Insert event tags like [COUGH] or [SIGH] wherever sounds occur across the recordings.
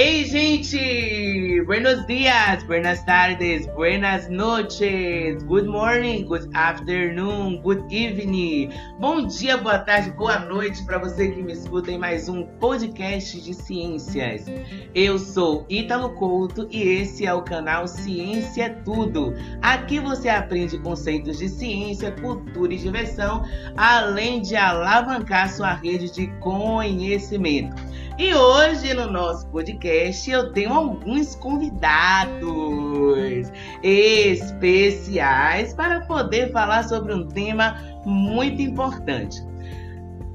Ei, gente! Buenos dias, buenas tardes, buenas noches, good morning, good afternoon, good evening. Bom dia, boa tarde, boa noite para você que me escuta em mais um podcast de ciências. Eu sou Ítalo Couto e esse é o canal Ciência Tudo. Aqui você aprende conceitos de ciência, cultura e diversão, além de alavancar sua rede de conhecimento. E hoje no nosso podcast eu tenho alguns convidados especiais para poder falar sobre um tema muito importante.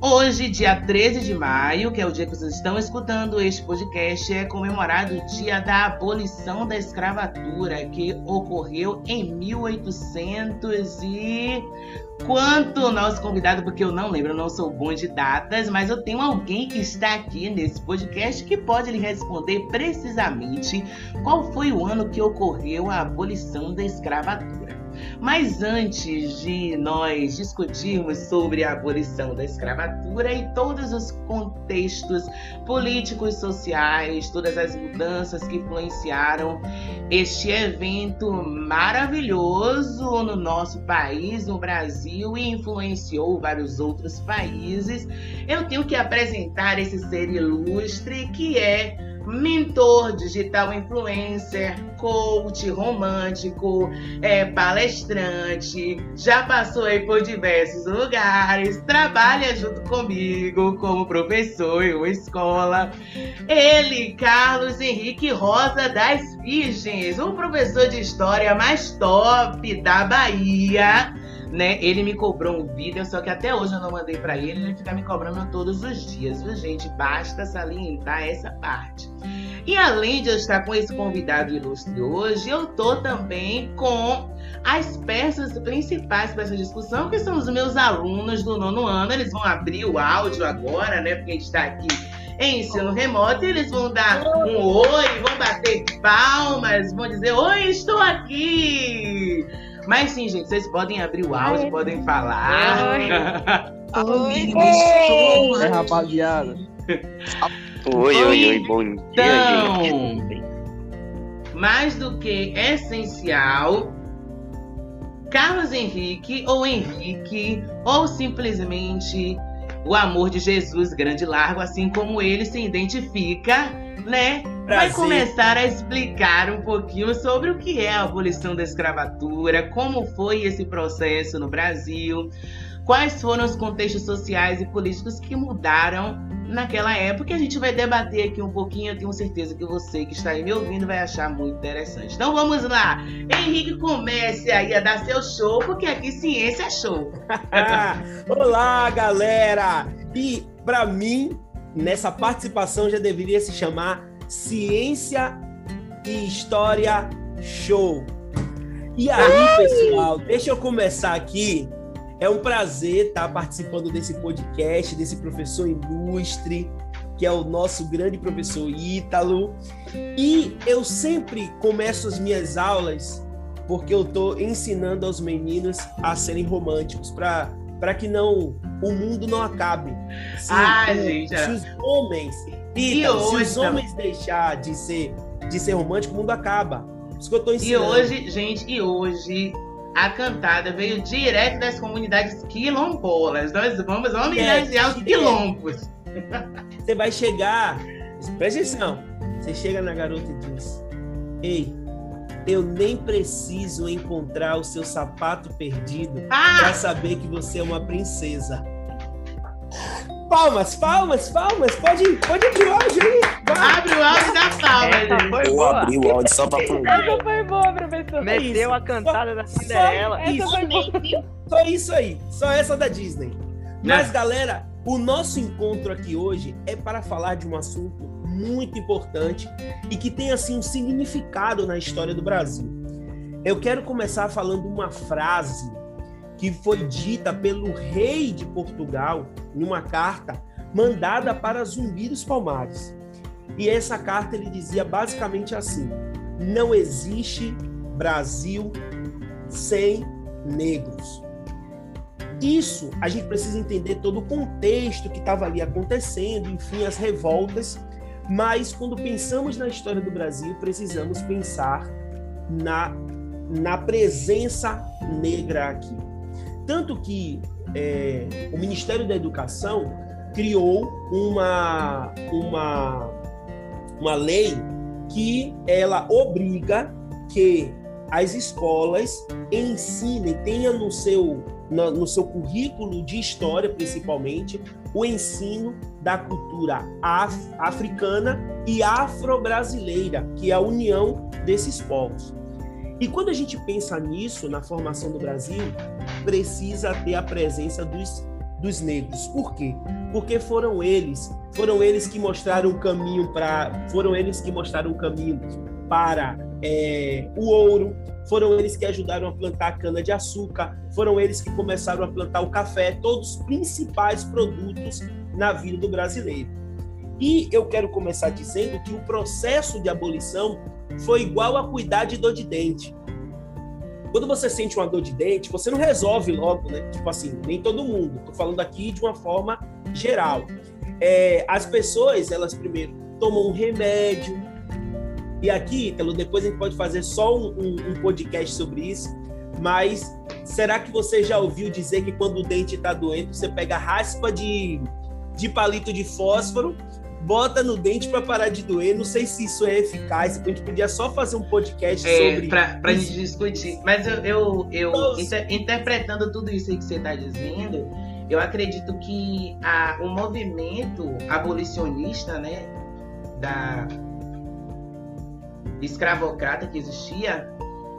Hoje, dia 13 de maio, que é o dia que vocês estão escutando este podcast, é comemorado o dia da abolição da escravatura, que ocorreu em 1800 e quanto nosso convidado, porque eu não lembro, eu não sou bom de datas, mas eu tenho alguém que está aqui nesse podcast que pode lhe responder precisamente qual foi o ano que ocorreu a abolição da escravatura. Mas antes de nós discutirmos sobre a abolição da escravatura e todos os contextos políticos, sociais, todas as mudanças que influenciaram este evento maravilhoso no nosso país, no Brasil, e influenciou vários outros países, eu tenho que apresentar esse ser ilustre que é mentor digital influencer, coach romântico, é, palestrante, já passou aí por diversos lugares, trabalha junto comigo como professor em uma escola. Ele, Carlos Henrique Rosa das Virgens, o professor de história mais top da Bahia né? Ele me cobrou um vídeo, só que até hoje eu não mandei para ele, ele fica me cobrando todos os dias, viu, gente? Basta salientar essa parte. E além de eu estar com esse convidado ilustre hoje, eu tô também com as peças principais para essa discussão, que são os meus alunos do nono ano. Eles vão abrir o áudio agora, né? Porque a gente está aqui em ensino remoto, e eles vão dar um oi, vão bater palmas, vão dizer: Oi, estou aqui! Mas sim, gente, vocês podem abrir o áudio, Ai, [LAUGHS] podem falar. Oi, oi, oi. É, rapaziada. Oi, oi, oi, bom dia, então, gente. Mais do que essencial, Carlos Henrique ou Henrique ou simplesmente o amor de Jesus grande e largo, assim como ele se identifica, né? Vai começar a explicar um pouquinho sobre o que é a abolição da escravatura, como foi esse processo no Brasil, quais foram os contextos sociais e políticos que mudaram naquela época. A gente vai debater aqui um pouquinho. Eu tenho certeza que você que está aí me ouvindo vai achar muito interessante. Então vamos lá. Henrique, comece aí a dar seu show, porque aqui ciência é show. [LAUGHS] Olá, galera! E para mim, nessa participação já deveria se chamar Ciência e História Show. E aí, pessoal, deixa eu começar aqui. É um prazer estar participando desse podcast, desse professor ilustre, que é o nosso grande professor Ítalo. E eu sempre começo as minhas aulas porque eu estou ensinando aos meninos a serem românticos, para que não o mundo não acabe. Se, ah, gente. Se os homens Pita, se os homens deixar de ser, de ser romântico, o mundo acaba. Isso que eu tô ensinando. E hoje, gente, e hoje a cantada veio direto das comunidades quilombolas. Nós vamos homenagear é, os quilombos. [LAUGHS] Você vai chegar, presta atenção. Você chega na garota e diz: Ei, eu nem preciso encontrar o seu sapato perdido ah! para saber que você é uma princesa. Palmas, palmas, palmas. Pode, pode abrir o áudio aí. Vai. Abre o áudio da palma, gente. Foi boa. abrir o áudio só pra Essa foi boa, professor. Meteu isso. a cantada só, da Cinderela. Só isso. só isso aí. Só essa da Disney. Mas, galera, o nosso encontro aqui hoje é para falar de um assunto muito importante e que tem, assim, um significado na história do Brasil. Eu quero começar falando uma frase que foi dita pelo rei de Portugal em uma carta mandada para Zumbi dos Palmares. E essa carta ele dizia basicamente assim: não existe Brasil sem negros. Isso a gente precisa entender todo o contexto que estava ali acontecendo, enfim, as revoltas, Mas quando pensamos na história do Brasil, precisamos pensar na, na presença negra aqui. Tanto que é, o Ministério da Educação criou uma, uma, uma lei que ela obriga que as escolas ensinem, tenha no seu, no, no seu currículo de história, principalmente, o ensino da cultura af africana e afro-brasileira, que é a união desses povos. E quando a gente pensa nisso, na formação do Brasil, precisa ter a presença dos, dos negros. Por quê? Porque foram eles, foram eles que mostraram o caminho para, foram eles que mostraram o caminho para é, o ouro, foram eles que ajudaram a plantar a cana-de-açúcar, foram eles que começaram a plantar o café, todos os principais produtos na vida do brasileiro. E eu quero começar dizendo que o processo de abolição foi igual a cuidar de dor de dente. Quando você sente uma dor de dente, você não resolve logo, né? Tipo assim, nem todo mundo. Estou falando aqui de uma forma geral. É, as pessoas, elas primeiro tomam um remédio, e aqui, Ítalo, depois a gente pode fazer só um, um, um podcast sobre isso, mas será que você já ouviu dizer que quando o dente está doendo, você pega raspa de, de palito de fósforo, bota no dente para parar de doer? Não sei se isso é eficaz, a gente podia só fazer um podcast é, sobre Para a gente discutir. Mas eu, eu, eu inter, interpretando tudo isso aí que você está dizendo, eu acredito que a, o movimento abolicionista, né, da, escravocrata que existia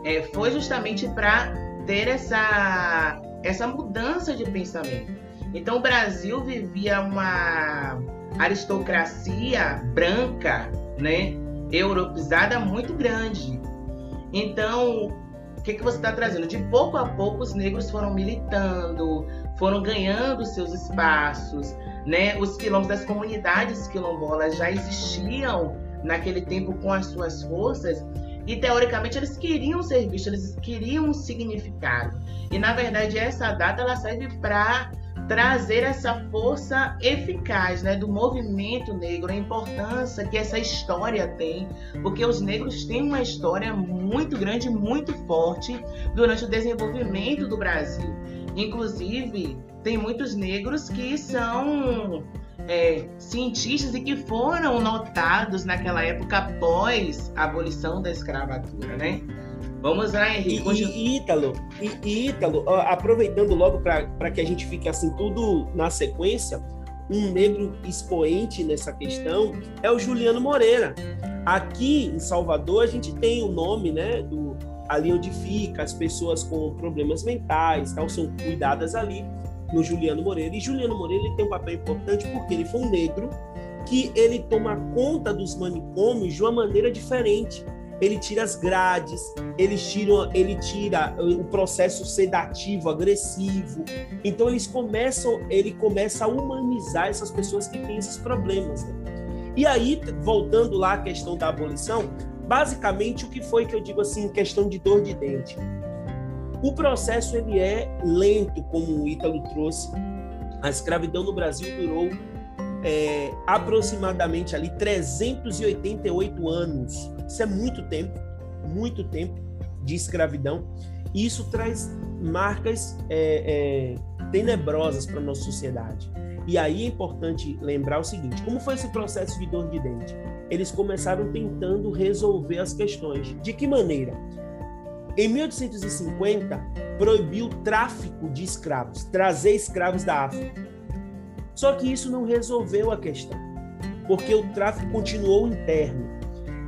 é, foi justamente para ter essa, essa mudança de pensamento. Então, o Brasil vivia uma aristocracia branca, né, europeizada muito grande. Então, o que, que você está trazendo? De pouco a pouco, os negros foram militando, foram ganhando seus espaços, né? Os quilombos das comunidades quilombolas já existiam naquele tempo com as suas forças e teoricamente eles queriam ser vistos, eles queriam um significado. E na verdade essa data ela serve para trazer essa força eficaz né, do movimento negro, a importância que essa história tem, porque os negros têm uma história muito grande, muito forte durante o desenvolvimento do Brasil. Inclusive, tem muitos negros que são é, cientistas e que foram notados naquela época após a abolição da escravatura, né? Vamos lá, Henrique. E, Ítalo, e, e Ítalo, aproveitando logo para que a gente fique assim tudo na sequência, um negro expoente nessa questão é o Juliano Moreira. Aqui em Salvador a gente tem o nome, né, do ali onde fica as pessoas com problemas mentais, tal, são cuidadas ali no Juliano Moreira. E Juliano Moreira ele tem um papel importante porque ele foi um negro que ele toma conta dos manicômios de uma maneira diferente. Ele tira as grades, ele tira, ele tira o processo sedativo, agressivo. Então eles começam, ele começa a humanizar essas pessoas que têm esses problemas. Né? E aí, voltando lá à questão da abolição, basicamente o que foi que eu digo assim, questão de dor de dente. O processo ele é lento, como o Ítalo trouxe. A escravidão no Brasil durou é, aproximadamente ali 388 anos. Isso é muito tempo, muito tempo de escravidão. E isso traz marcas é, é, tenebrosas para nossa sociedade. E aí é importante lembrar o seguinte: como foi esse processo de dor de dente? Eles começaram tentando resolver as questões. De que maneira? Em 1850, proibiu o tráfico de escravos, trazer escravos da África. Só que isso não resolveu a questão, porque o tráfico continuou interno.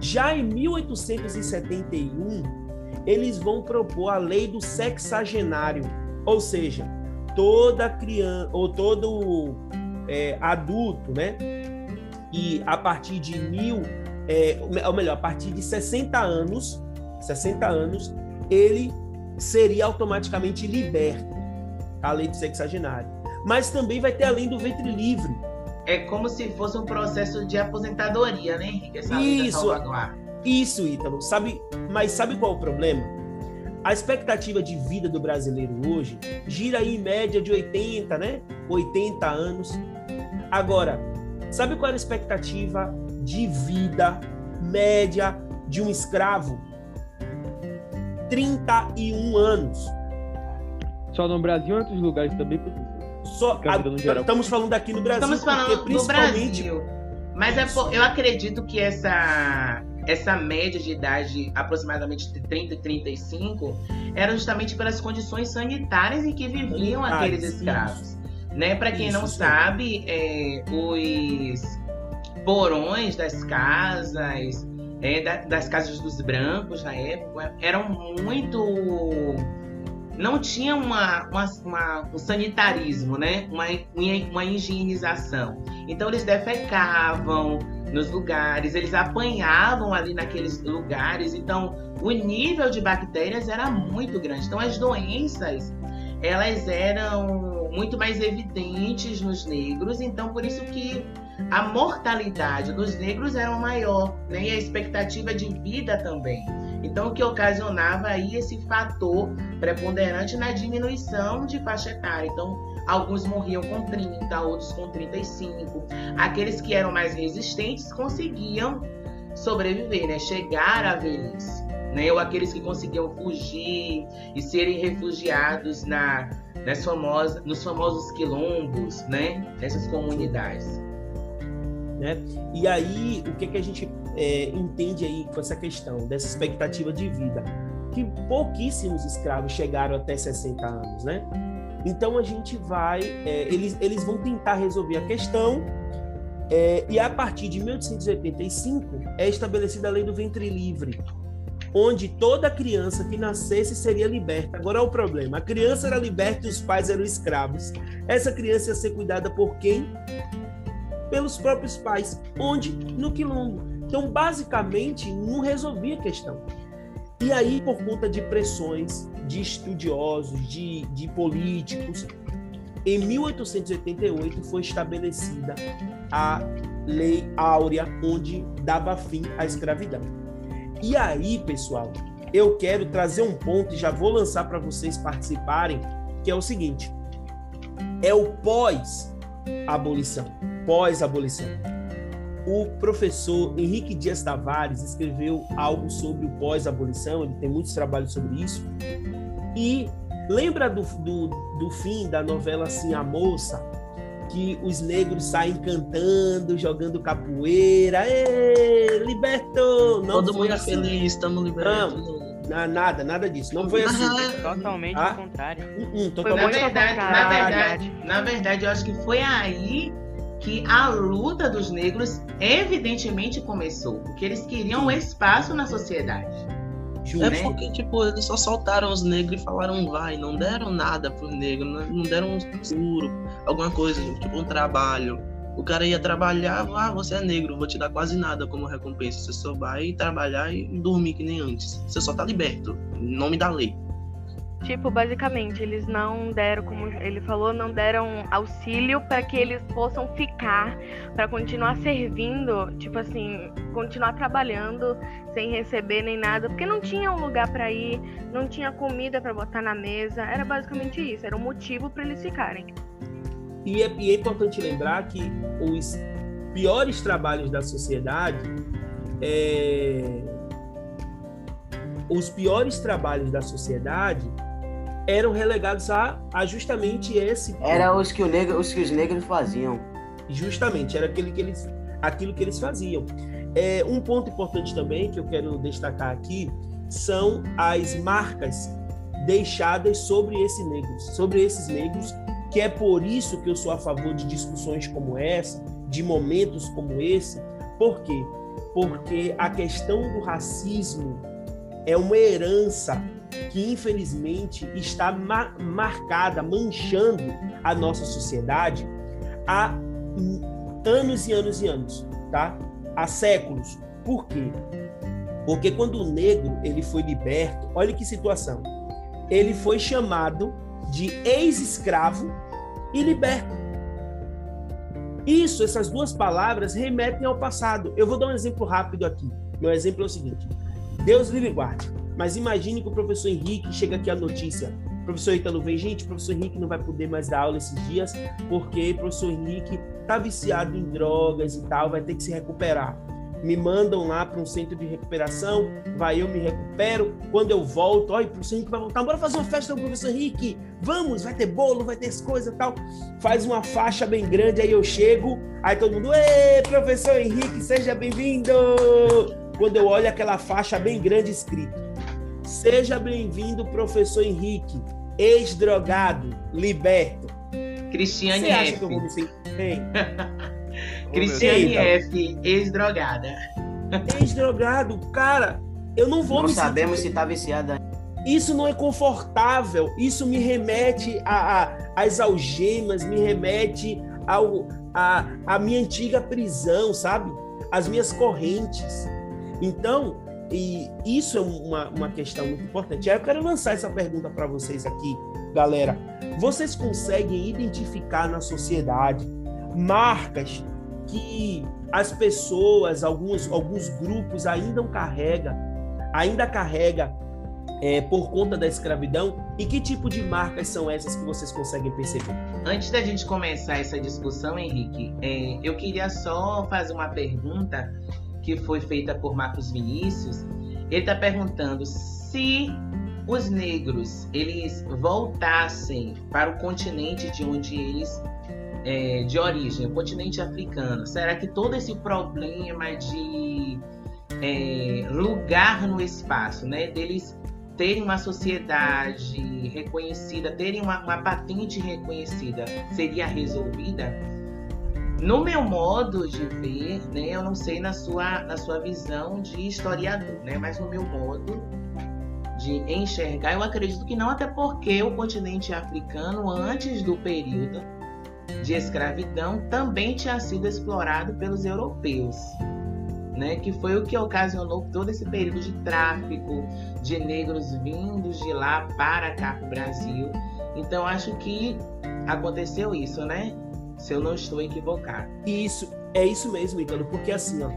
Já em 1871, eles vão propor a lei do sexagenário, ou seja, toda criança ou todo é, adulto, né? E a partir de mil, é, ou melhor, a partir de 60 anos, 60 anos, ele seria automaticamente liberto, a lei do sexagenário. Mas também vai ter a lei do ventre livre. É como se fosse um processo de aposentadoria, né, Henrique? Essa isso, isso, Ítalo. Sabe, mas sabe qual é o problema? A expectativa de vida do brasileiro hoje gira aí em média de 80, né? 80 anos. Agora, sabe qual era a expectativa de vida média de um escravo? 31 anos. Só no Brasil ou em outros lugares também, Só, a, estamos falando aqui no Brasil. Estamos falando principalmente... do Brasil. Mas é, eu acredito que essa, essa média de idade, aproximadamente de 30 e 35, era justamente pelas condições sanitárias em que viviam ah, aqueles escravos. Né? Para quem isso, não sim. sabe, é, os porões das casas, é, das casas dos brancos na época, eram muito não tinha uma, uma, uma, um sanitarismo, né? Uma, uma higienização. Então eles defecavam nos lugares, eles apanhavam ali naqueles lugares. Então o nível de bactérias era muito grande. Então as doenças elas eram muito mais evidentes nos negros. Então por isso que a mortalidade dos negros era maior, né? E a expectativa de vida também. Então, o que ocasionava aí esse fator preponderante na diminuição de faixa etária. Então, alguns morriam com 30, outros com 35. Aqueles que eram mais resistentes conseguiam sobreviver, né? Chegar à velhice. Né? Ou aqueles que conseguiam fugir e serem refugiados na, nas famosas, nos famosos quilombos, né? Nessas comunidades. Né? E aí, o que, que a gente é, entende aí com essa questão dessa expectativa de vida, que pouquíssimos escravos chegaram até 60 anos, né? Então a gente vai, é, eles, eles vão tentar resolver a questão é, e a partir de 1885 é estabelecida a lei do ventre livre, onde toda criança que nascesse seria liberta. Agora é o problema: a criança era liberta e os pais eram escravos. Essa criança ia ser cuidada por quem? Pelos próprios pais. Onde? No quilombo. Então, basicamente, não resolvia a questão. E aí, por conta de pressões de estudiosos, de, de políticos, em 1888 foi estabelecida a Lei Áurea, onde dava fim à escravidão. E aí, pessoal, eu quero trazer um ponto e já vou lançar para vocês participarem, que é o seguinte: é o pós-abolição. Pós-abolição o professor Henrique Dias Tavares escreveu algo sobre o pós-abolição, ele tem muitos trabalhos sobre isso. E lembra do, do, do fim da novela Assim a Moça? Que os negros saem cantando, jogando capoeira, Ê, libertou! Não Todo mundo assim. feliz, estamos libertos. Não, nada, nada disso. Não foi assim. Totalmente ah? contrário. Uh, uh, totalmente na verdade, na verdade, na verdade, eu acho que foi aí que a luta dos negros evidentemente começou, porque eles queriam um espaço na sociedade. É né? porque, tipo, eles só soltaram os negros e falaram vai, não deram nada pro negro, não deram um seguro, alguma coisa, tipo um trabalho. O cara ia trabalhar, ah, você é negro, vou te dar quase nada como recompensa. Você só vai trabalhar e dormir que nem antes. Você só tá liberto, em nome da lei. Tipo, basicamente, eles não deram, como ele falou, não deram auxílio para que eles possam ficar, para continuar servindo, tipo assim, continuar trabalhando sem receber nem nada, porque não tinha um lugar para ir, não tinha comida para botar na mesa. Era basicamente isso, era um motivo para eles ficarem. E é, e é importante lembrar que os piores trabalhos da sociedade é, os piores trabalhos da sociedade eram relegados a, a justamente esse. Era os que, o negro, os que os negros faziam. Justamente, era aquele que eles, aquilo que eles faziam. É, um ponto importante também que eu quero destacar aqui são as marcas deixadas sobre esses negros, sobre esses negros, que é por isso que eu sou a favor de discussões como essa, de momentos como esse. Por quê? Porque a questão do racismo é uma herança que infelizmente está ma marcada, manchando a nossa sociedade há anos e anos e anos, tá? Há séculos. Por quê? Porque quando o negro ele foi liberto, olha que situação. Ele foi chamado de ex-escravo e liberto. Isso, essas duas palavras remetem ao passado. Eu vou dar um exemplo rápido aqui. Meu exemplo é o seguinte: Deus livre guarde. Mas imagine que o professor Henrique chega aqui a notícia. O professor Italo vem, gente, o professor Henrique não vai poder mais dar aula esses dias porque o professor Henrique tá viciado em drogas e tal, vai ter que se recuperar. me mandam lá para um centro de recuperação, vai eu me recupero, quando eu volto, olha, o professor Henrique vai voltar, bora fazer uma festa com o professor Henrique, vamos, vai ter bolo, vai ter e tal, faz uma faixa bem grande, aí eu chego, aí todo mundo, ê, professor Henrique, seja bem-vindo! Quando eu olho aquela faixa bem grande escrito, seja bem-vindo, professor Henrique, ex-drogado, liberto. Cristiane Você acha F. que eu vou me sentir bem? [LAUGHS] Cristiane. F, ex-drogada. Ex-drogado, cara, eu não vou Não me sentir sabemos bem. se tá viciada. Isso não é confortável. Isso me remete a, a- às algemas, me remete ao, a, a minha antiga prisão, sabe? As minhas correntes. Então, e isso é uma, uma questão muito importante. Aí eu quero lançar essa pergunta para vocês aqui, galera. Vocês conseguem identificar na sociedade marcas que as pessoas, alguns, alguns grupos ainda carrega, ainda carrega é, por conta da escravidão? E que tipo de marcas são essas que vocês conseguem perceber? Antes da gente começar essa discussão, Henrique, é, eu queria só fazer uma pergunta que foi feita por Marcos Vinícius. Ele está perguntando se os negros eles voltassem para o continente de onde eles é, de origem, o continente africano, será que todo esse problema de é, lugar no espaço, né, deles terem uma sociedade reconhecida, terem uma, uma patente reconhecida, seria resolvida? No meu modo de ver, né, eu não sei na sua, na sua visão de historiador, né, mas no meu modo de enxergar, eu acredito que não, até porque o continente africano, antes do período de escravidão, também tinha sido explorado pelos europeus né, que foi o que ocasionou todo esse período de tráfico de negros vindos de lá para cá para o Brasil. Então acho que aconteceu isso, né? Se eu não estou equivocado. Isso é isso mesmo, Ítalo, porque assim, ó,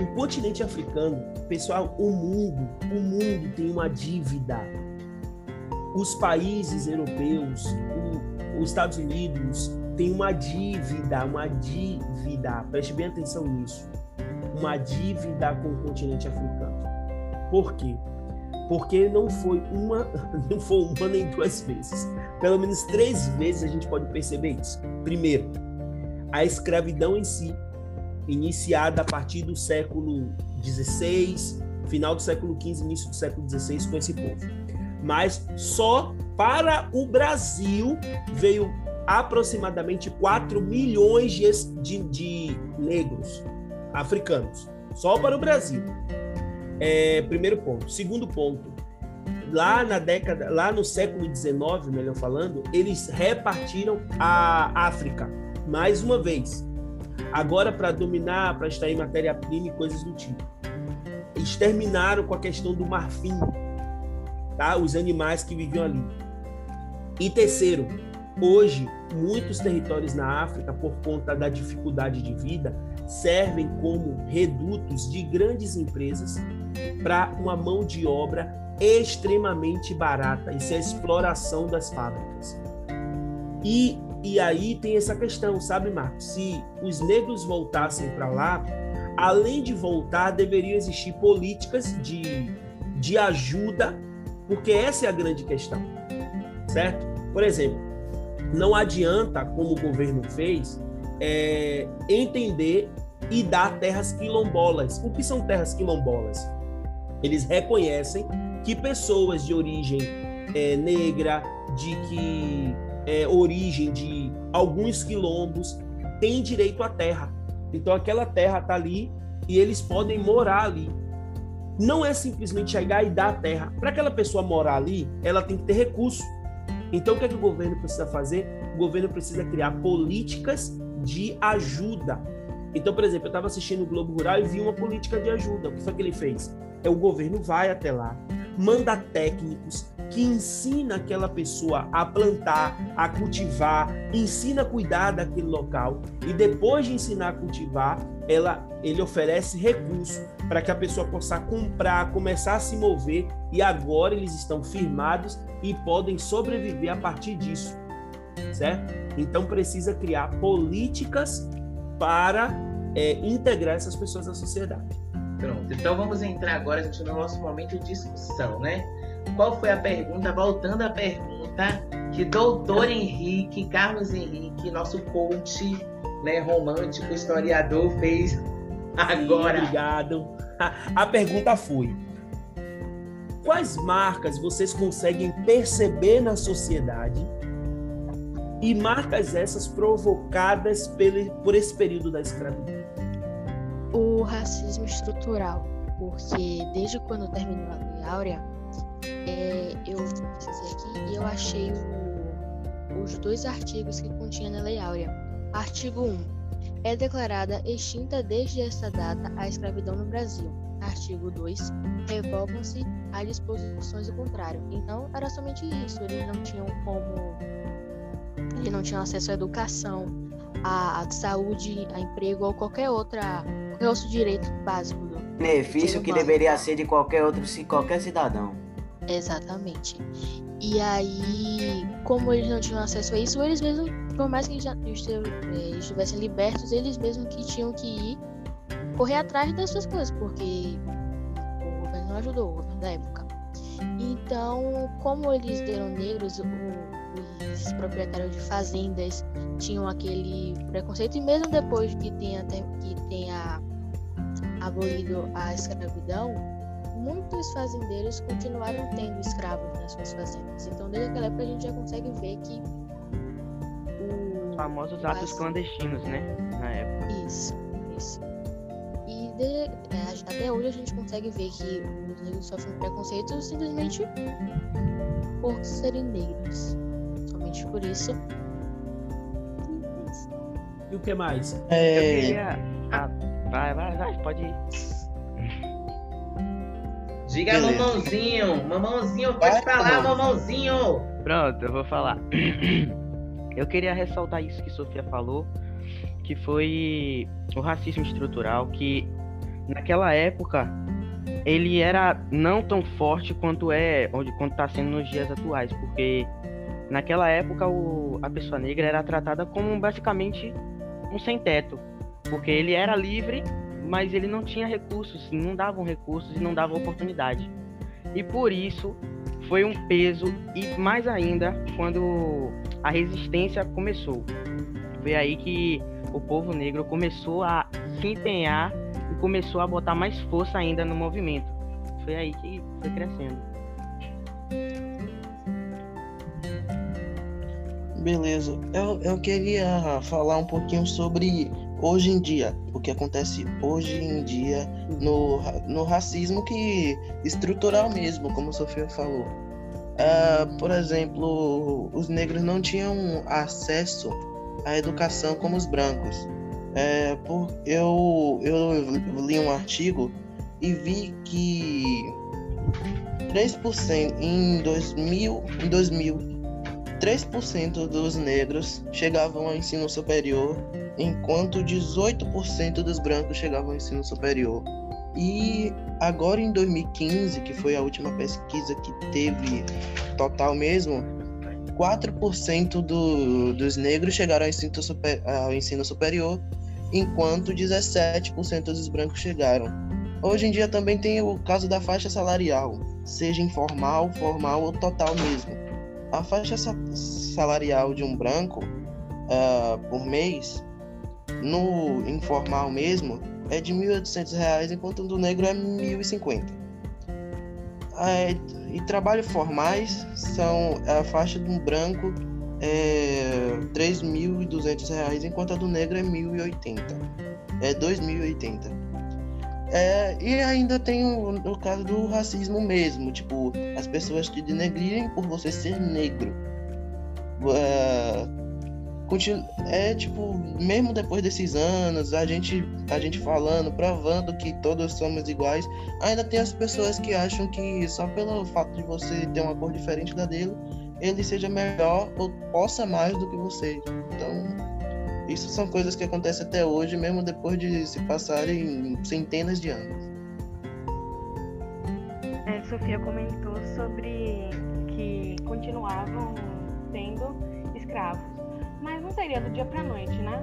o continente africano, pessoal, o mundo, o mundo tem uma dívida. Os países europeus, o- os Estados Unidos tem uma dívida, uma dívida. Preste bem atenção nisso. Uma dívida com o continente africano. Por quê? Porque não foi uma, [LAUGHS] não foi uma nem duas vezes. Pelo menos três vezes a gente pode perceber isso. Primeiro, a escravidão em si, iniciada a partir do século XVI, final do século XV, início do século XVI, com esse povo. Mas só para o Brasil veio aproximadamente 4 milhões de, de negros africanos. Só para o Brasil. É, primeiro ponto. Segundo ponto. Lá na década, lá no século XIX, melhor falando, eles repartiram a África mais uma vez. Agora para dominar, para extrair matéria-prima e coisas do tipo. Eles terminaram com a questão do marfim, tá? Os animais que viviam ali. E terceiro, hoje muitos territórios na África, por conta da dificuldade de vida, servem como redutos de grandes empresas para uma mão de obra extremamente barata. Isso é a exploração das fábricas. E, e aí tem essa questão, sabe, Marcos? Se os negros voltassem para lá, além de voltar, deveriam existir políticas de, de ajuda, porque essa é a grande questão, certo? Por exemplo, não adianta, como o governo fez, é, entender e dar terras quilombolas. O que são terras quilombolas? Eles reconhecem que pessoas de origem é, negra, de que é, origem de alguns quilombos, têm direito à terra. Então aquela terra está ali e eles podem morar ali. Não é simplesmente chegar e dar a terra. Para aquela pessoa morar ali, ela tem que ter recurso. Então o que, é que o governo precisa fazer? O governo precisa criar políticas de ajuda. Então, por exemplo, eu estava assistindo o Globo Rural e vi uma política de ajuda. O que foi que ele fez? É o governo vai até lá, manda técnicos que ensina aquela pessoa a plantar, a cultivar, ensina a cuidar daquele local e depois de ensinar a cultivar, ela, ele oferece recurso para que a pessoa possa comprar, começar a se mover e agora eles estão firmados e podem sobreviver a partir disso, certo? Então precisa criar políticas para é, integrar essas pessoas à sociedade. Pronto, então vamos entrar agora, gente, no nosso momento de discussão, né? Qual foi a pergunta? Voltando à pergunta que doutor Henrique, Carlos Henrique, nosso coach né, romântico, historiador, fez agora. Obrigado. [LAUGHS] A pergunta foi: quais marcas vocês conseguem perceber na sociedade e marcas essas provocadas por esse período da escravidão? O racismo estrutural, porque desde quando terminou a Lei Áurea, é, eu pesquisei aqui e eu achei o, os dois artigos que continha na Lei Áurea. Artigo 1. É declarada extinta desde esta data a escravidão no Brasil. Artigo 2. Revogam-se as disposições do contrário. Então, era somente isso. Eles não tinham como. Eles não tinham acesso à educação, à, saúde, a emprego ou qualquer outra qualquer outro direito básico. Do Benefício que deveria ser de qualquer outro qualquer cidadão. Exatamente. E aí, como eles não tinham acesso a isso, eles mesmos, por mais que eles já eh, estivessem libertos, eles mesmos que tinham que ir correr atrás das suas coisas, porque o governo não ajudou, o governo da época. Então, como eles eram negros, os proprietários de fazendas tinham aquele preconceito, e mesmo depois que tenha, que tenha abolido a escravidão, muitos fazendeiros continuaram tendo escravos nas suas fazendas. Então, desde aquela época, a gente já consegue ver que. Os famosos atos clandestinos, né? Na época. Isso, isso. E de, é, até hoje a gente consegue ver que os negros sofrem preconceito simplesmente por serem negros. Somente por isso. E o que mais? É... Eu queria. Ah, vai, vai, vai, pode ir. Diga Beleza. mamãozinho, mamãozinho, pode Vai, falar, mamãozinho. Pronto, eu vou falar. [CLEARS THROAT] Eu queria ressaltar isso que Sofia falou, que foi o racismo estrutural, que naquela época ele era não tão forte quanto é, onde quanto está sendo nos dias atuais, porque naquela época o, a pessoa negra era tratada como basicamente um sem teto, porque ele era livre mas ele não tinha recursos, não davam recursos e não davam oportunidade. E por isso foi um peso e mais ainda quando a resistência começou. Foi aí que o povo negro começou a se empenhar e começou a botar mais força ainda no movimento. Foi aí que foi crescendo. Beleza. Eu, eu queria falar um pouquinho sobre hoje em dia, o que acontece hoje em dia no, no racismo que estrutural mesmo, como a Sofia falou. Uh, por exemplo, os negros não tinham acesso à educação como os brancos. É, por, eu, eu li um artigo e vi que 3% em 2000, em 2000 3% dos negros chegavam ao ensino superior, enquanto 18% dos brancos chegavam ao ensino superior. E agora em 2015, que foi a última pesquisa que teve total mesmo, 4% do, dos negros chegaram ao ensino, super, ao ensino superior, enquanto 17% dos brancos chegaram. Hoje em dia também tem o caso da faixa salarial, seja informal, formal ou total mesmo. A faixa salarial de um branco uh, por mês, no informal mesmo, é de R$ 1.800, enquanto do negro é R$ 1.050. É, e trabalhos formais são a faixa um branco é R$ 3.200, enquanto a do negro é R$ 1.080. É R$ 2.080. É, e ainda tem o, o, caso do racismo mesmo, tipo, as pessoas te denegrirem por você ser negro. É, é tipo, mesmo depois desses anos, a gente, a gente falando, provando que todos somos iguais, ainda tem as pessoas que acham que só pelo fato de você ter uma cor diferente da dele, ele seja melhor ou possa mais do que você. Então, isso são coisas que acontecem até hoje, mesmo depois de se passarem centenas de anos. É, Sofia comentou sobre que continuavam sendo escravos, mas não seria do dia para noite, né?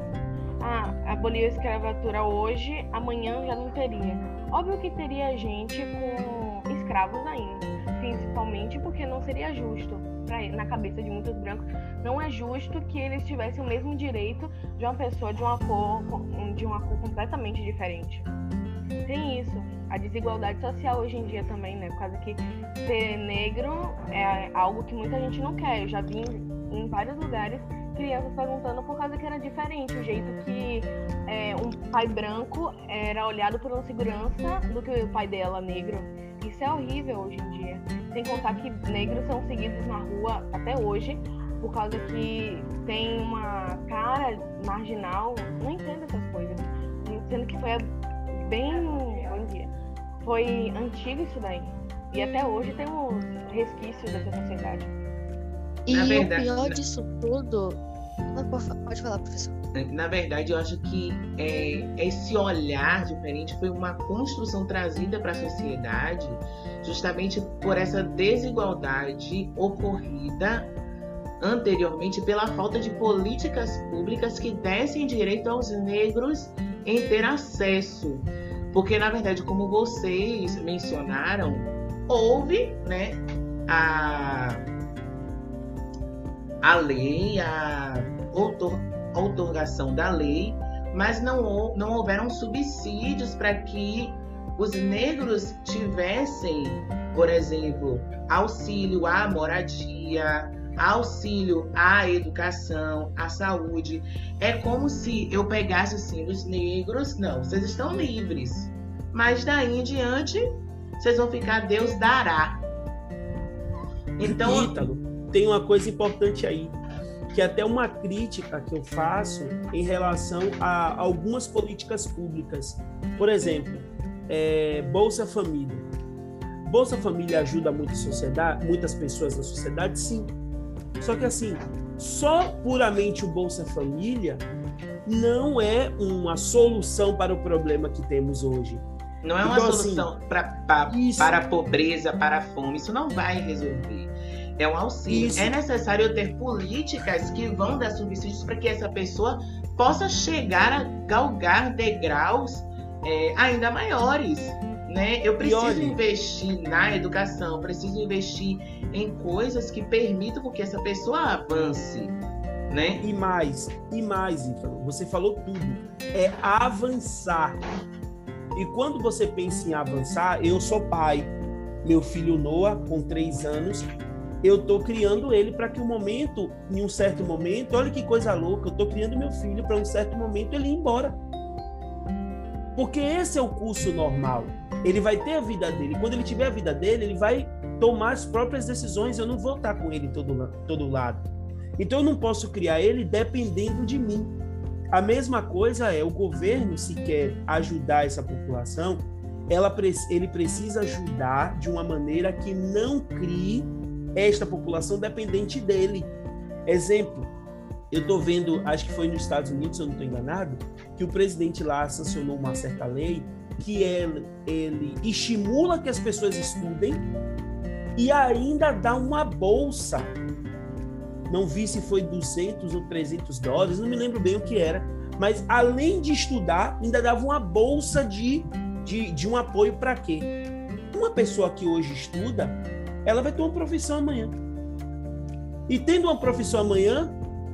ah, aboliu a escravatura hoje, amanhã já não teria. Óbvio que teria gente com escravos ainda, principalmente porque não seria justo pra, na cabeça de muitos brancos, não é justo que eles tivessem o mesmo direito de uma pessoa de uma cor de uma cor completamente diferente. Tem isso, a desigualdade social hoje em dia também, né? Por causa que ser negro é algo que muita gente não quer. Eu já vi em vários lugares crianças perguntando por causa que era diferente, o jeito que é, um pai branco era olhado por uma segurança do que o pai dela negro. Isso é horrível hoje em dia. Sem contar que negros são seguidos na rua até hoje por causa que tem uma cara marginal. Não entendo essas coisas. Sendo que foi bem. Bom dia. Foi antigo isso daí. E até hoje tem uns resquícios dessa sociedade. E Na o verdade, pior disso tudo. Não, pode fa- pode falar, professor. Na verdade, eu acho que é, esse olhar diferente foi uma construção trazida para a sociedade justamente por essa desigualdade ocorrida anteriormente pela falta de políticas públicas que dessem direito aos negros em ter acesso. Porque, na verdade, como vocês mencionaram, houve né, a, a lei, a outor- outorgação da lei, mas não, não houveram subsídios para que os negros tivessem, por exemplo, auxílio à moradia, auxílio à educação, à saúde. É como se eu pegasse assim, os negros, não, vocês estão livres, mas daí em diante vocês vão ficar Deus dará. Então, Ítalo, tem uma coisa importante aí, que é até uma crítica que eu faço em relação a algumas políticas públicas. Por exemplo, é, Bolsa Família. Bolsa Família ajuda muito a sociedade, muitas pessoas na sociedade, sim. Só que assim, só puramente o Bolsa Família não é uma solução para o problema que temos hoje. Não é uma Então, assim, solução pra, pra- isso. para a pobreza, para a fome. Isso não vai resolver. É um auxílio. Isso. É necessário ter políticas que vão dar subsídios para que essa pessoa possa chegar a galgar degraus é, ainda maiores. Né? Eu preciso olha- investir na educação, preciso investir em coisas que permitam que essa pessoa avance. Né? E mais, e mais, Ícaro, você falou tudo. É avançar. E quando você pensa em avançar, eu sou pai. Meu filho Noah, com três anos, eu tô criando ele para que um momento, em um certo momento, olha que coisa louca, eu tô criando meu filho para um certo momento ele ir embora. Porque esse é o curso normal. Ele vai ter a vida dele. Quando ele tiver a vida dele, ele vai tomar as próprias decisões. Eu não vou estar com ele todo, todo lado. Então eu não posso criar ele dependendo de mim. A mesma coisa é o governo, se quer ajudar essa população, ela, ele precisa ajudar de uma maneira que não crie esta população dependente dele. Exemplo, eu estou vendo, acho que foi nos Estados Unidos, se eu não estou enganado, que o presidente lá sancionou uma certa lei que ele, ele estimula que as pessoas estudem e ainda dá uma bolsa não vi se foi 200 ou 300 dólares, não me lembro bem o que era, mas além de estudar, ainda dava uma bolsa de, de, de um apoio para quê? Uma pessoa que hoje estuda, ela vai ter uma profissão amanhã. E tendo uma profissão amanhã,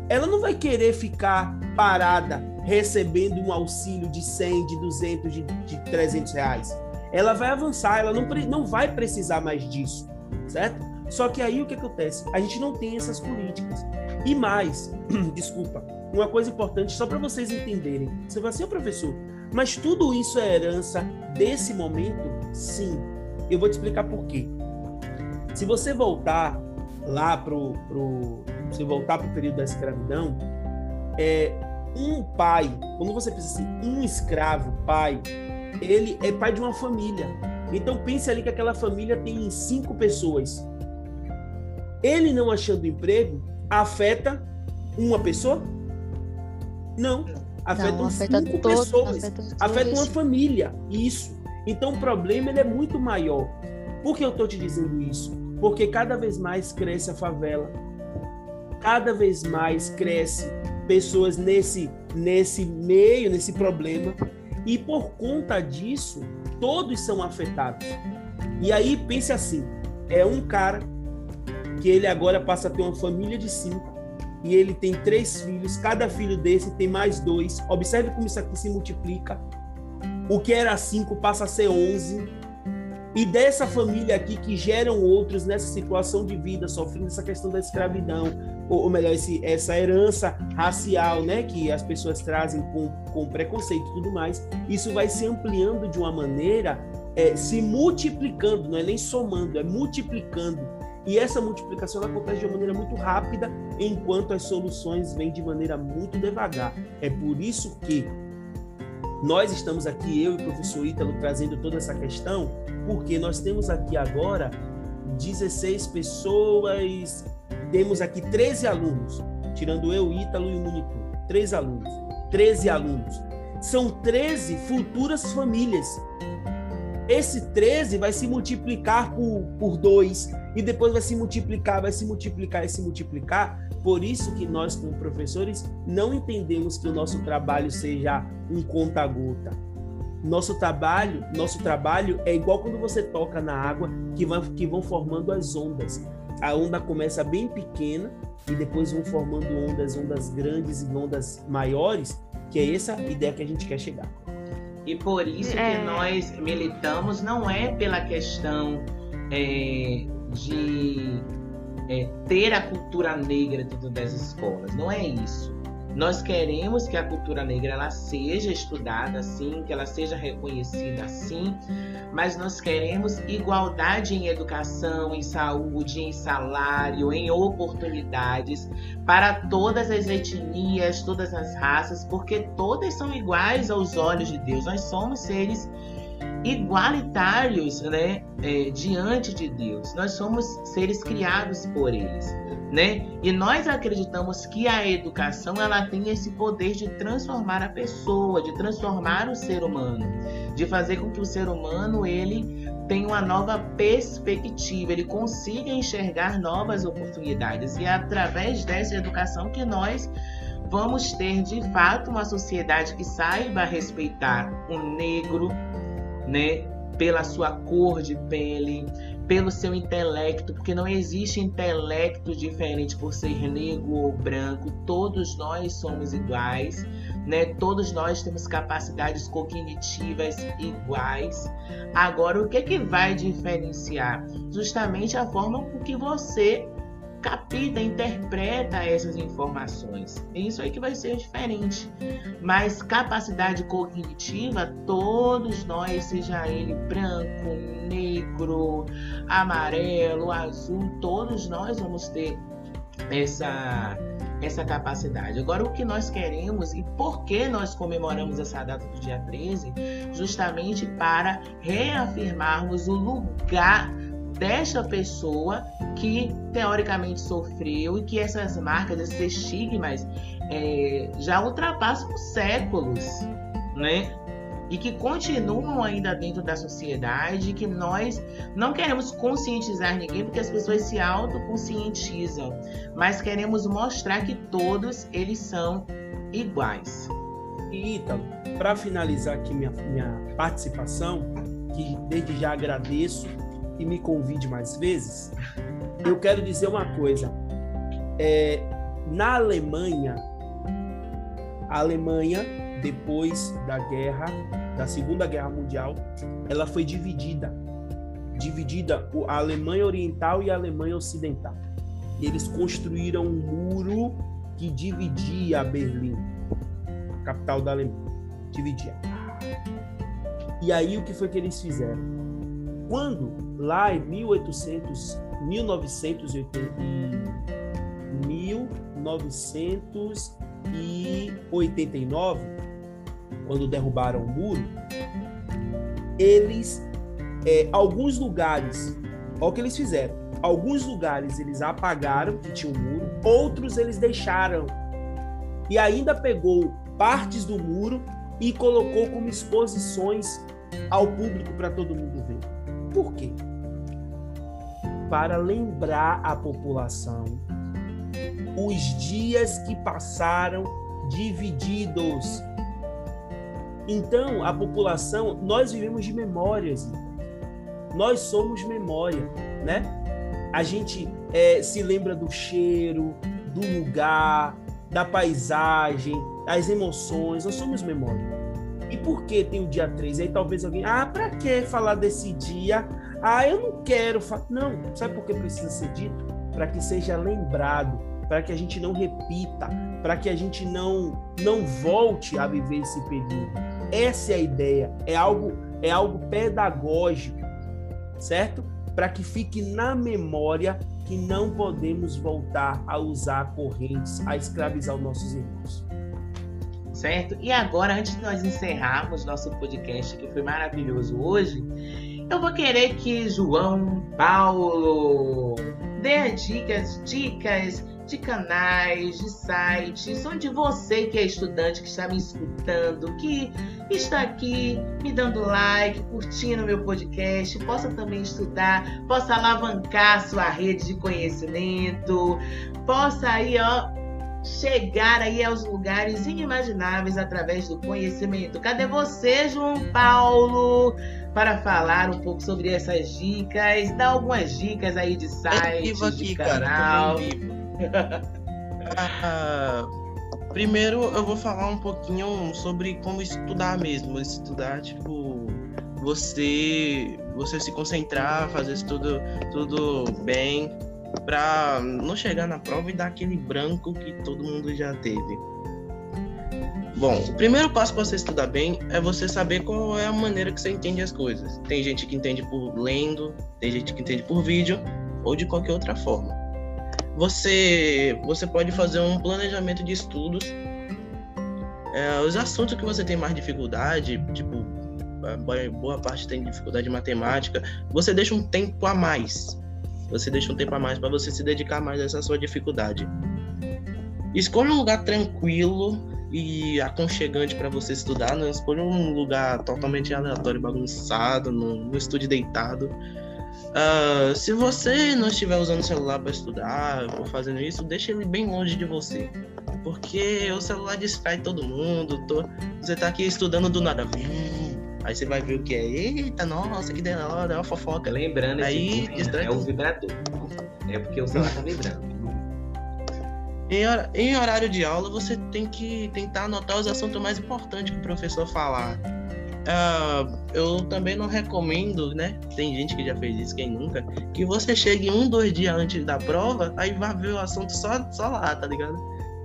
ela não vai querer ficar parada recebendo um auxílio de 100, de 200, de, de 300 reais. Ela vai avançar, ela não, não vai precisar mais disso, certo? Só que aí o que acontece? A gente não tem essas políticas. E mais, [CLEARS THROAT] desculpa, uma coisa importante só para vocês entenderem. Você vai assim, "Ô, professor, mas tudo isso é herança desse momento? Sim. Eu vou te explicar por quê. Se você voltar lá pro, pro se voltar para o período da escravidão, é um pai, quando você pensa assim, um escravo, pai, ele é pai de uma família. Então pense ali que aquela família tem cinco pessoas. Ele não achando emprego afeta uma pessoa? Não. Afeta Não, afeta cinco pessoas. afeta Afeta uma família. Isso. Então o problema ele é muito maior. Por que eu estou te dizendo isso? Porque cada vez mais cresce a favela. Cada vez mais cresce pessoas nesse nesse meio, nesse problema, e por conta disso, todos são afetados. E aí pense assim, é um cara que ele agora passa a ter uma família de cinco e ele tem três filhos, cada filho desse tem mais dois. Observe como isso aqui se multiplica. O que era cinco passa a ser onze. E dessa família aqui que geram outros nessa situação de vida, sofrendo essa questão da escravidão, ou, ou melhor, esse, essa herança racial, né, que as pessoas trazem com, com preconceito e tudo mais, isso vai se ampliando de uma maneira, é, se multiplicando, não é nem somando, é multiplicando e essa multiplicação acontece de uma maneira muito rápida, enquanto as soluções vêm de maneira muito devagar. É por isso que nós estamos aqui, eu e o professor Ítalo, trazendo toda essa questão, porque nós temos aqui agora 16 pessoas, temos aqui 13 alunos, tirando eu, Ítalo e o monitor. 13 alunos. 13 alunos. São 13 futuras famílias esse 13 vai se multiplicar por, por 2 e depois vai se multiplicar, vai se multiplicar e se multiplicar. Por isso que nós, como professores, não entendemos que o nosso trabalho seja um conta-gota. Nosso trabalho, nosso trabalho é igual quando você toca na água que, vai, que vão formando as ondas. A onda começa bem pequena e depois vão formando ondas, ondas grandes e ondas maiores, que é essa ideia que a gente quer chegar. E por isso é. que nós militamos não é pela questão é, de é, ter a cultura negra dentro das escolas, não é isso. Nós queremos que a cultura negra ela seja estudada sim, que ela seja reconhecida sim, mas nós queremos igualdade em educação, em saúde, em salário, em oportunidades para todas as etnias, todas as raças, porque todas são iguais aos olhos de Deus. Nós somos seres igualitários, né, é, diante de Deus. Nós somos seres criados por eles né? E nós acreditamos que a educação ela tem esse poder de transformar a pessoa, de transformar o ser humano, de fazer com que o ser humano ele tenha uma nova perspectiva, ele consiga enxergar novas oportunidades e é através dessa educação que nós vamos ter de fato uma sociedade que saiba respeitar o negro, né, pela sua cor de pele, pelo seu intelecto, porque não existe intelecto diferente por ser negro ou branco. Todos nós somos iguais, né? Todos nós temos capacidades cognitivas iguais. Agora, o que é que vai diferenciar? Justamente a forma com que você capta, interpreta essas informações. É isso aí que vai ser diferente. Mas capacidade cognitiva, todos nós, seja ele branco, negro, amarelo, azul, todos nós vamos ter essa essa capacidade. Agora, o que nós queremos e por que nós comemoramos essa data do dia 13? Justamente para reafirmarmos o lugar desta pessoa que teoricamente sofreu e que essas marcas, esses estigmas é, já ultrapassam séculos, né? E que continuam ainda dentro da sociedade, que nós não queremos conscientizar ninguém, porque as pessoas se autoconscientizam, mas queremos mostrar que todos eles são iguais. E Ítalo, para finalizar aqui minha, minha participação, que desde já agradeço e me convide mais vezes, eu quero dizer uma coisa. É, na Alemanha, a Alemanha, depois da guerra, da Segunda Guerra Mundial, ela foi dividida. Dividida a Alemanha Oriental e a Alemanha Ocidental. Eles construíram um muro que dividia Berlim, capital da Alemanha. Dividia. E aí o que foi que eles fizeram? quando lá em 1800, 1980, 1989, quando derrubaram o muro, eles, é, alguns lugares, olha o que eles fizeram. Alguns lugares eles apagaram que tinha um muro, outros eles deixaram. E ainda pegou partes do muro e colocou como exposições ao público para todo mundo ver. Por quê? Para lembrar a população os dias que passaram divididos. Então, a população, nós vivemos de memórias. Nós somos memória, né? A gente é, se lembra do cheiro, do lugar, da paisagem, das emoções. Nós somos memória. E por que tem o dia 3? Aí talvez alguém, ah, para que falar desse dia? Ah, eu não quero. Não, sabe por que precisa ser dito? Para que seja lembrado, para que a gente não repita, para que a gente não não volte a viver esse período. Essa é a ideia, é algo é algo pedagógico, certo? Para que fique na memória que não podemos voltar a usar correntes, a escravizar os nossos irmãos certo? E agora, antes de nós encerrarmos nosso podcast, que foi maravilhoso hoje, eu vou querer que João Paulo dê dicas, dicas de canais, de sites, onde você que é estudante, que está me escutando, que está aqui me dando like, curtindo meu podcast, possa também estudar, possa alavancar sua rede de conhecimento, possa aí, ó, chegar aí aos lugares inimagináveis através do conhecimento. Cadê você, João Paulo, para falar um pouco sobre essas dicas? Dá algumas dicas aí de site, aqui, de canal. Cara, ah, primeiro eu vou falar um pouquinho sobre como estudar mesmo, estudar tipo você você se concentrar, fazer isso tudo tudo bem, para não chegar na prova e dar aquele branco que todo mundo já teve. Bom, o primeiro passo para você estudar bem é você saber qual é a maneira que você entende as coisas. Tem gente que entende por lendo, tem gente que entende por vídeo ou de qualquer outra forma. Você, você pode fazer um planejamento de estudos. É, os assuntos que você tem mais dificuldade, tipo, boa parte tem dificuldade em matemática, você deixa um tempo a mais você deixa um tempo a mais para você se dedicar mais a essa sua dificuldade. Escolha um lugar tranquilo e aconchegante para você estudar. Não escolha um lugar totalmente aleatório, bagunçado, no, estúdio deitado. Uh, se você não estiver usando o celular para estudar ou fazendo isso, deixe ele bem longe de você. Porque o celular distrai todo mundo. Tô... Você tá aqui estudando do nada. Aí você vai ver o que é. Eita, nossa, que da hora, é uma fofoca. Lembrando, aí é o vibrador. É porque o celular tá vibrando. Em, em horário de aula, você tem que tentar anotar os assuntos mais importantes que o professor falar. Uh, eu também não recomendo, né? Tem gente que já fez isso, quem nunca, que você chegue um, dois dias antes da prova, aí vai ver o assunto só, só lá, tá ligado?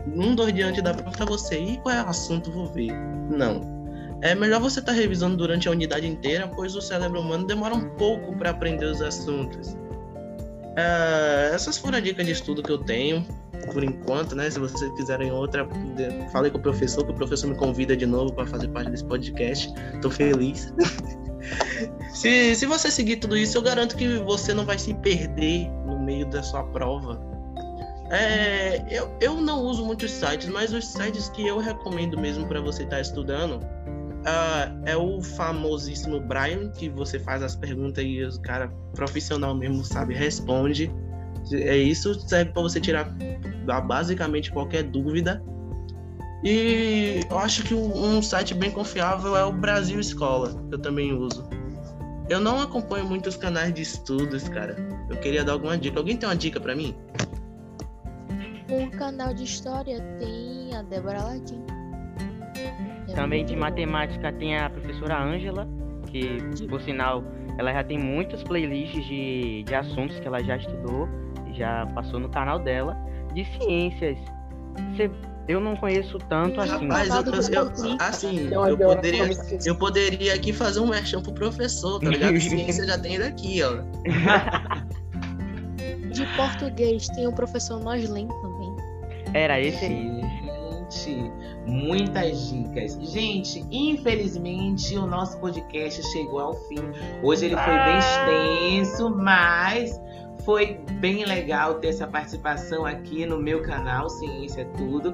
Um, dois dias antes da prova pra você ir, qual é o assunto, vou ver. Não é melhor você estar tá revisando durante a unidade inteira, pois o cérebro humano demora um pouco para aprender os assuntos. É, essas foram as dicas de estudo que eu tenho, por enquanto, né? Se vocês quiserem outra, falei com o professor, que o professor me convida de novo para fazer parte desse podcast. Tô feliz. [LAUGHS] se, se você seguir tudo isso, eu garanto que você não vai se perder no meio da sua prova. É, eu, eu não uso muitos sites, mas os sites que eu recomendo mesmo para você estar tá estudando uh, é o famosíssimo Brian, que você faz as perguntas e o cara profissional mesmo sabe, responde. É isso, serve para você tirar basicamente qualquer dúvida. E eu acho que um site bem confiável é o Brasil Escola, que eu também uso. Eu não acompanho muitos canais de estudos, cara. Eu queria dar alguma dica. Alguém tem uma dica para mim? Um canal de história tem a Débora Latim. Também de matemática tem a professora Ângela, que por sinal ela já tem muitas playlists de, de assuntos que ela já estudou, já passou no canal dela. De ciências, você, eu não conheço tanto assim. Rapaz, eu, eu, assim, eu poderia, eu poderia aqui fazer um merchan pro professor, tá ligado? [LAUGHS] Ciência já tem daqui, ó. De português tem o professor Noslen também. Era esse aí. Gente, muitas dicas. Gente, infelizmente o nosso podcast chegou ao fim. Hoje ele foi bem extenso, mas foi bem legal ter essa participação aqui no meu canal Ciência é Tudo.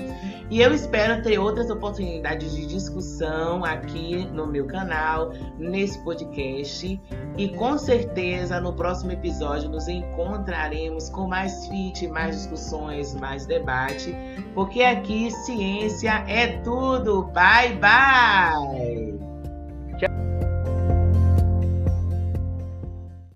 E eu espero ter outras oportunidades de discussão aqui no meu canal, nesse podcast. E com certeza no próximo episódio nos encontraremos com mais fit, mais discussões, mais debate, porque aqui ciência é tudo. Bye bye!